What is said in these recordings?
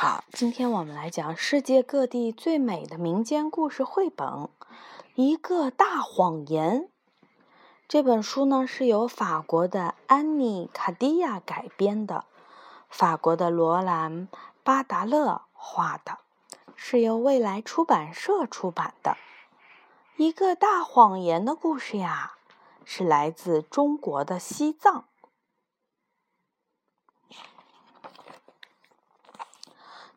好，今天我们来讲世界各地最美的民间故事绘本《一个大谎言》。这本书呢是由法国的安妮·卡迪亚改编的，法国的罗兰·巴达勒画的，是由未来出版社出版的。一个大谎言的故事呀，是来自中国的西藏。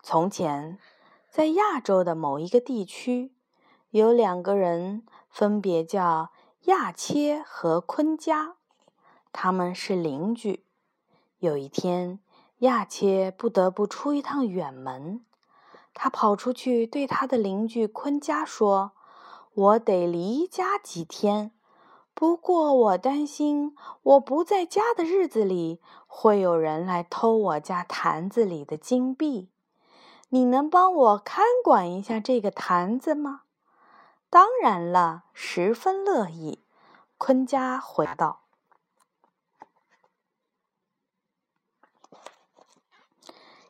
从前，在亚洲的某一个地区，有两个人，分别叫亚切和昆加，他们是邻居。有一天，亚切不得不出一趟远门，他跑出去对他的邻居昆加说：“我得离家几天，不过我担心我不在家的日子里，会有人来偷我家坛子里的金币。”你能帮我看管一下这个坛子吗？当然了，十分乐意。昆加回道。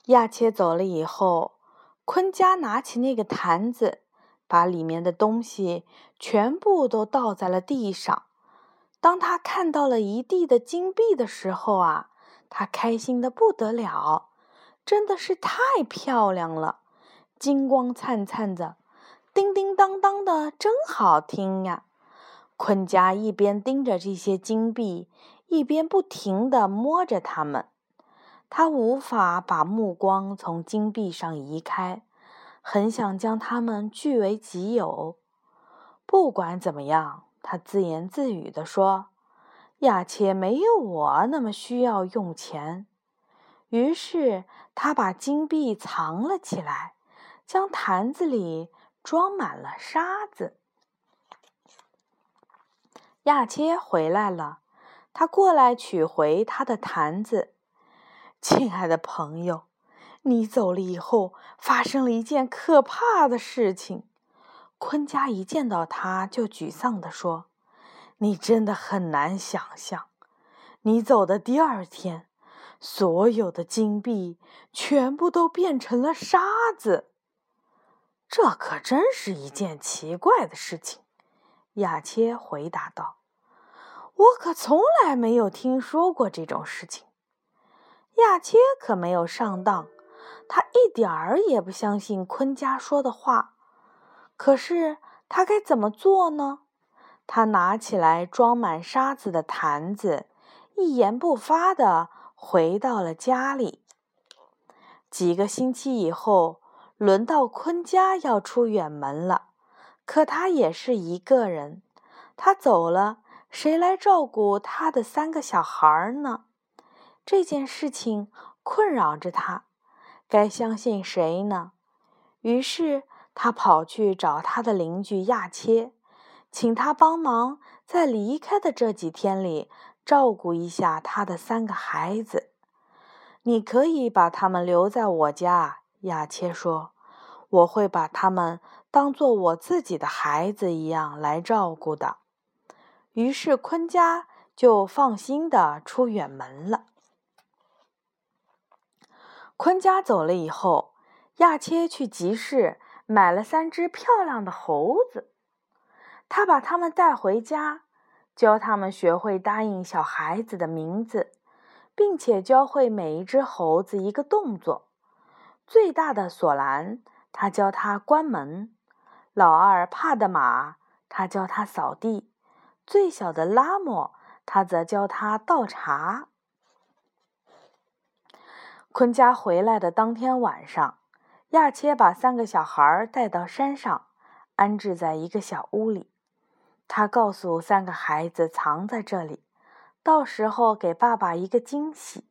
亚切走了以后，昆加拿起那个坛子，把里面的东西全部都倒在了地上。当他看到了一地的金币的时候啊，他开心的不得了。真的是太漂亮了，金光灿灿的，叮叮当当的，真好听呀！昆加一边盯着这些金币，一边不停地摸着它们。他无法把目光从金币上移开，很想将它们据为己有。不管怎么样，他自言自语地说：“亚切没有我那么需要用钱。”于是他把金币藏了起来，将坛子里装满了沙子。亚切回来了，他过来取回他的坛子。亲爱的朋友，你走了以后，发生了一件可怕的事情。昆加一见到他就沮丧地说：“你真的很难想象，你走的第二天。”所有的金币全部都变成了沙子，这可真是一件奇怪的事情。亚切回答道：“我可从来没有听说过这种事情。”亚切可没有上当，他一点儿也不相信昆家说的话。可是他该怎么做呢？他拿起来装满沙子的坛子，一言不发的。回到了家里。几个星期以后，轮到昆家要出远门了，可他也是一个人。他走了，谁来照顾他的三个小孩呢？这件事情困扰着他，该相信谁呢？于是他跑去找他的邻居亚切，请他帮忙，在离开的这几天里。照顾一下他的三个孩子，你可以把他们留在我家。亚切说：“我会把他们当做我自己的孩子一样来照顾的。”于是昆家就放心的出远门了。昆家走了以后，亚切去集市买了三只漂亮的猴子，他把它们带回家。教他们学会答应小孩子的名字，并且教会每一只猴子一个动作。最大的索兰，他教他关门；老二帕德玛，他教他扫地；最小的拉莫，他则教他倒茶。昆家回来的当天晚上，亚切把三个小孩带到山上，安置在一个小屋里。他告诉三个孩子藏在这里，到时候给爸爸一个惊喜。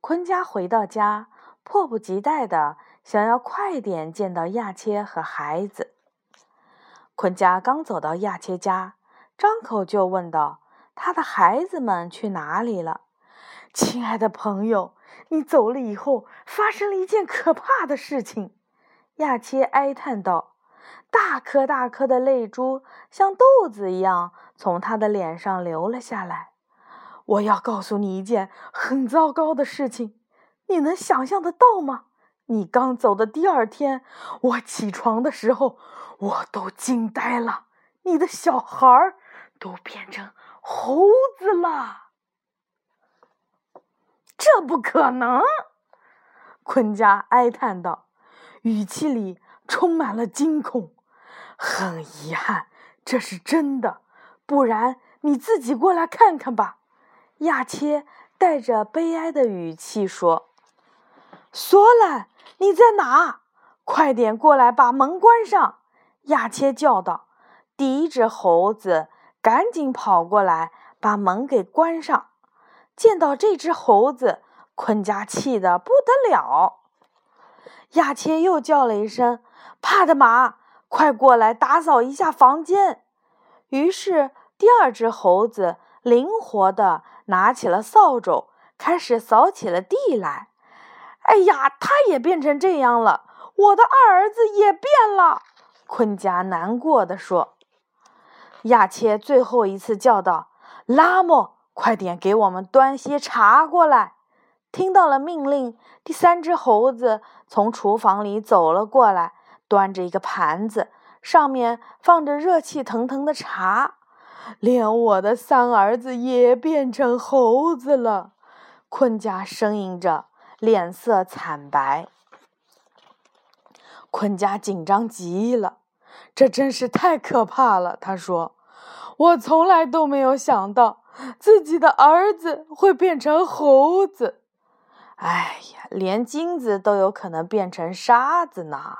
昆家回到家，迫不及待的想要快点见到亚切和孩子。昆家刚走到亚切家，张口就问道：“他的孩子们去哪里了？”亲爱的朋友，你走了以后，发生了一件可怕的事情。”亚切哀叹道。大颗大颗的泪珠像豆子一样从他的脸上流了下来。我要告诉你一件很糟糕的事情，你能想象得到吗？你刚走的第二天，我起床的时候，我都惊呆了。你的小孩儿都变成猴子了，这不可能！坤家哀叹道，语气里充满了惊恐。很遗憾，这是真的，不然你自己过来看看吧。亚切带着悲哀的语气说：“索兰，你在哪？快点过来，把门关上！”亚切叫道。第一只猴子赶紧跑过来，把门给关上。见到这只猴子，坤家气得不得了。亚切又叫了一声：“帕德玛，快过来打扫一下房间。”于是，第二只猴子灵活地拿起了扫帚，开始扫起了地来。哎呀，他也变成这样了！我的二儿子也变了。坤家难过的说。亚切最后一次叫道：“拉莫，快点给我们端些茶过来！”听到了命令，第三只猴子从厨房里走了过来，端着一个盘子，上面放着热气腾腾的茶。连我的三儿子也变成猴子了，坤家呻吟着，脸色惨白。坤家紧张极了。这真是太可怕了，他说：“我从来都没有想到自己的儿子会变成猴子。哎呀，连金子都有可能变成沙子呢。”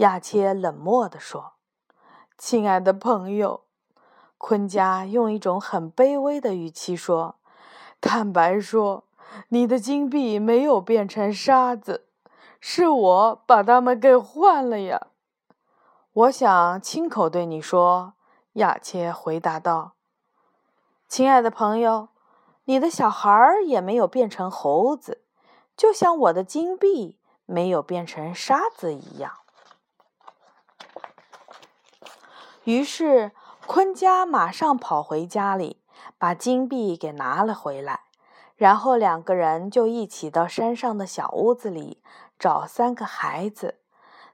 亚切冷漠地说：“亲爱的朋友，坤家用一种很卑微的语气说：‘坦白说，你的金币没有变成沙子，是我把它们给换了呀。’”我想亲口对你说，亚切回答道：“亲爱的朋友，你的小孩儿也没有变成猴子，就像我的金币没有变成沙子一样。”于是坤家马上跑回家里，把金币给拿了回来，然后两个人就一起到山上的小屋子里找三个孩子。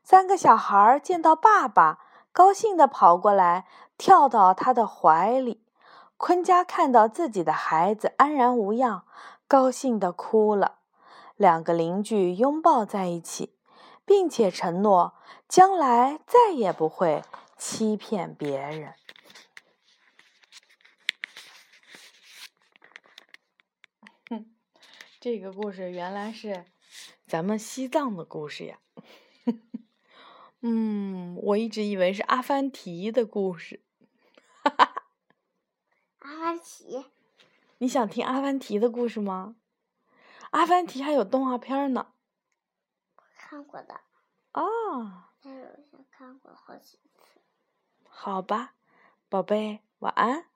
三个小孩见到爸爸，高兴地跑过来，跳到他的怀里。坤家看到自己的孩子安然无恙，高兴地哭了。两个邻居拥抱在一起，并且承诺将来再也不会欺骗别人。哼，这个故事原来是咱们西藏的故事呀。嗯，我一直以为是阿凡提的故事。哈哈，阿凡提，你想听阿凡提的故事吗？阿凡提还有动画片呢。看过的。哦。但是我看过好几次。好吧，宝贝，晚安。